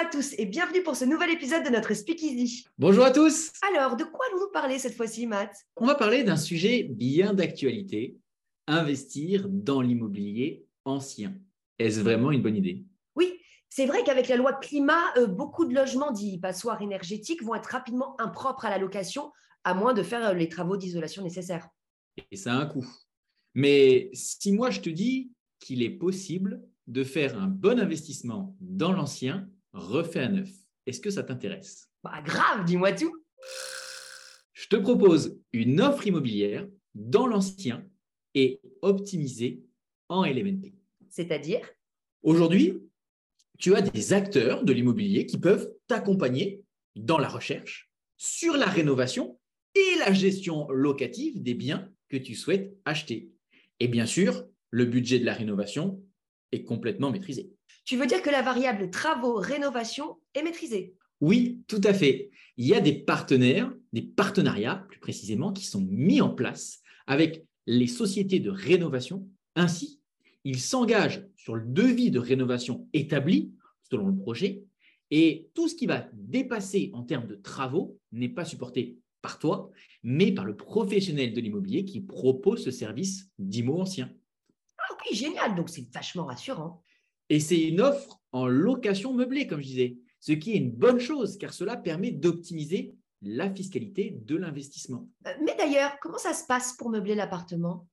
à tous et bienvenue pour ce nouvel épisode de notre Speakeasy. Bonjour à tous. Alors, de quoi allons-nous parler cette fois-ci, Matt? On va parler d'un sujet bien d'actualité, investir dans l'immobilier ancien. Est-ce vraiment une bonne idée? Oui, c'est vrai qu'avec la loi climat, euh, beaucoup de logements dits passoires énergétiques vont être rapidement impropres à la location, à moins de faire euh, les travaux d'isolation nécessaires. Et ça a un coût. Mais si moi je te dis qu'il est possible de faire un bon investissement dans l'ancien, refait à neuf, est-ce que ça t'intéresse? Bah grave, dis-moi tout. Je te propose une offre immobilière dans l'ancien et optimisée en LMNP. C'est-à-dire? Aujourd'hui, tu as des acteurs de l'immobilier qui peuvent t'accompagner dans la recherche, sur la rénovation et la gestion locative des biens que tu souhaites acheter. Et bien sûr, le budget de la rénovation est complètement maîtrisé. Tu veux dire que la variable travaux-rénovation est maîtrisée? Oui, tout à fait. Il y a des partenaires, des partenariats plus précisément, qui sont mis en place avec les sociétés de rénovation. Ainsi, ils s'engagent sur le devis de rénovation établi selon le projet et tout ce qui va dépasser en termes de travaux n'est pas supporté par toi, mais par le professionnel de l'immobilier qui propose ce service d'IMO ancien. Ah oui, génial, donc c'est vachement rassurant. Et c'est une offre en location meublée, comme je disais, ce qui est une bonne chose car cela permet d'optimiser la fiscalité de l'investissement. Euh, Mais d'ailleurs, comment ça se passe pour meubler l'appartement?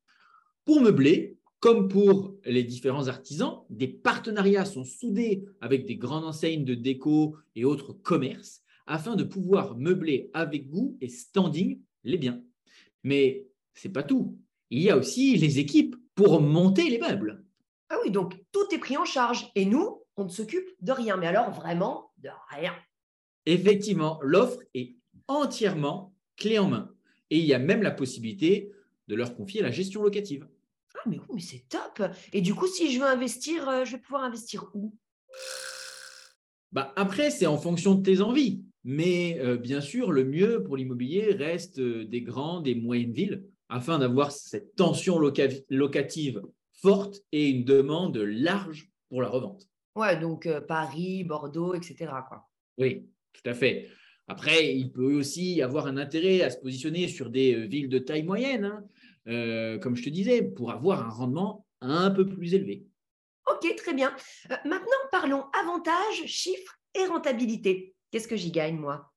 Pour meubler, comme pour les différents artisans, des partenariats sont soudés avec des grandes enseignes de déco et autres commerces afin de pouvoir meubler avec goût et standing les biens. Mais c'est pas tout. Il y a aussi les équipes pour monter les meubles. Ah oui, donc tout est pris en charge et nous, on ne s'occupe de rien. Mais alors vraiment de rien. Effectivement, l'offre est entièrement clé en main. Et il y a même la possibilité de leur confier la gestion locative. Ah mais oui, mais c'est top. Et du coup, si je veux investir, euh, je vais pouvoir investir où? Bah, après, c'est en fonction de tes envies. Mais euh, bien sûr, le mieux pour l'immobilier reste euh, des grandes et moyennes villes afin d'avoir cette tension loca- locative forte et une demande large pour la revente. Ouais, donc euh, Paris, Bordeaux, etc. Quoi. Oui, tout à fait. Après, il peut aussi y avoir un intérêt à se positionner sur des euh, villes de taille moyenne, hein, euh, comme je te disais, pour avoir un rendement un peu plus élevé. Ok, très bien. Euh, maintenant, parlons avantages, chiffres et rentabilité. Qu'est-ce que j'y gagne, moi?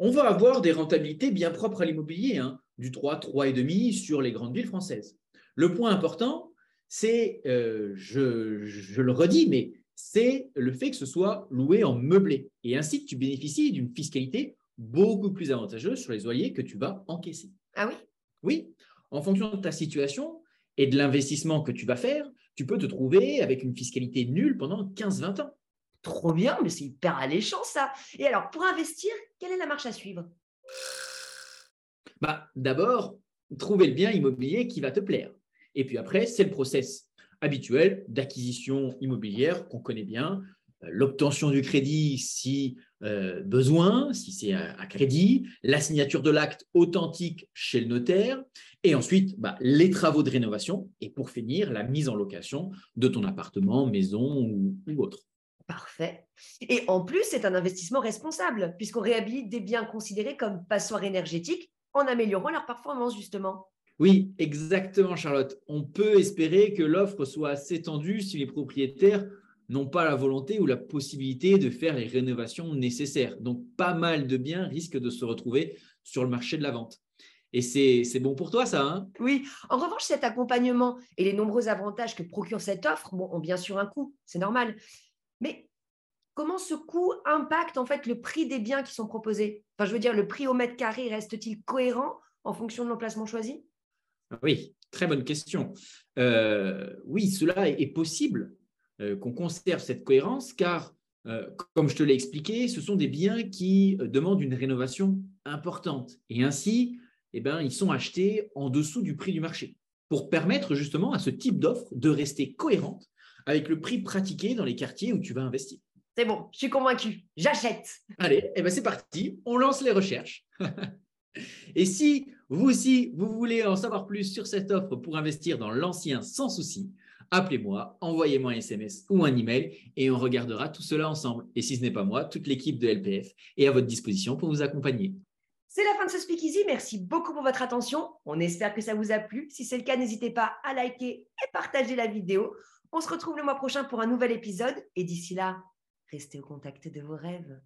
On va avoir des rentabilités bien propres à l'immobilier, hein, du 3, 3,5 sur les grandes villes françaises. Le point important, c'est, euh, je, je le redis, mais c'est le fait que ce soit loué en meublé. Et ainsi, tu bénéficies d'une fiscalité beaucoup plus avantageuse sur les loyers que tu vas encaisser. Ah oui? Oui, en fonction de ta situation et de l'investissement que tu vas faire, tu peux te trouver avec une fiscalité nulle pendant 15-20 ans. Trop bien, mais c'est hyper alléchant ça. Et alors, pour investir, quelle est la marche à suivre? Bah, D'abord, trouver le bien immobilier qui va te plaire. Et puis après, c'est le process habituel d'acquisition immobilière qu'on connaît bien, Euh, l'obtention du crédit si euh, besoin, si c'est à, crédit, la signature de l'acte authentique chez le notaire, et ensuite bah, les travaux de rénovation, et pour finir, la mise en location de ton appartement, maison ou, ou autre. Parfait. Et en plus, c'est un investissement responsable, puisqu'on réhabilite des biens considérés comme passoires énergétiques en améliorant leur performance, justement. Oui, exactement, Charlotte. On peut espérer que l'offre soit assez étendue si les propriétaires n'ont pas la volonté ou la possibilité de faire les rénovations nécessaires. Donc, pas mal de biens risquent de se retrouver sur le marché de la vente. Et c'est bon pour toi, ça hein? Oui, en revanche, cet accompagnement et les nombreux avantages que procure cette offre ont bien sûr un coût, c'est normal. Mais comment ce coût impacte en fait le prix des biens qui sont proposés? Enfin, je veux dire, le prix au mètre carré reste-t-il cohérent en fonction de l'emplacement choisi? Oui, très bonne question. Euh, oui, cela est, possible euh, qu'on conserve cette cohérence car, euh, comme je te l'ai expliqué, ce sont des biens qui demandent une rénovation importante. Et ainsi, eh ben, ils sont achetés en dessous du prix du marché pour permettre justement à ce type d'offre de rester cohérente avec le prix pratiqué dans les quartiers où tu vas investir. C'est bon, je suis convaincu, j'achète. Allez, eh ben c'est parti, on lance les recherches. Et si vous aussi, vous voulez en savoir plus sur cette offre pour investir dans l'ancien sans souci, appelez-moi, envoyez-moi un SMS ou un email et on regardera tout cela ensemble. Et si ce n'est pas moi, toute l'équipe de LPF est à votre disposition pour vous accompagner. C'est la fin de ce Speakeasy. Merci beaucoup pour votre attention. On espère que ça vous a plu. Si c'est le cas, n'hésitez pas à liker et partager la vidéo. On se retrouve le mois prochain pour un nouvel épisode. Et d'ici là, restez au contact de vos rêves.